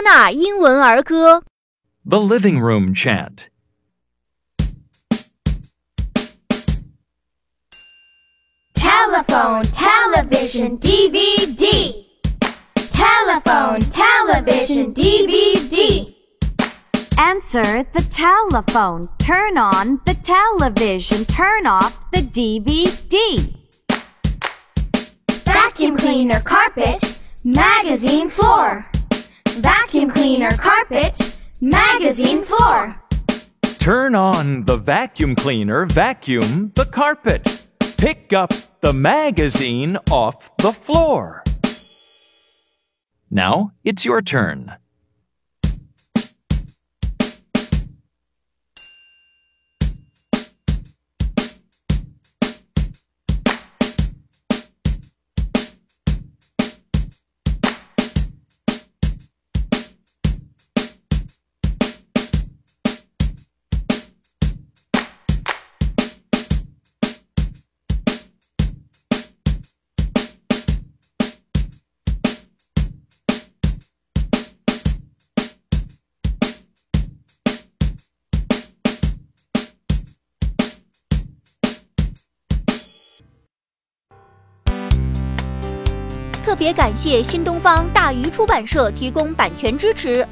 多纳英文儿歌。 The living room chant. Telephone, television, DVD. Telephone, television, DVD. Answer the telephone. Turn on the television. Turn off the DVD. Vacuum cleaner, carpet, magazine floor. Vacuum cleaner, carpet, magazine floor. Turn on the vacuum cleaner, vacuum the carpet. Pick up the magazine off the floor. Now it's your turn. 特别感谢新东方大鱼出版社提供版权支持。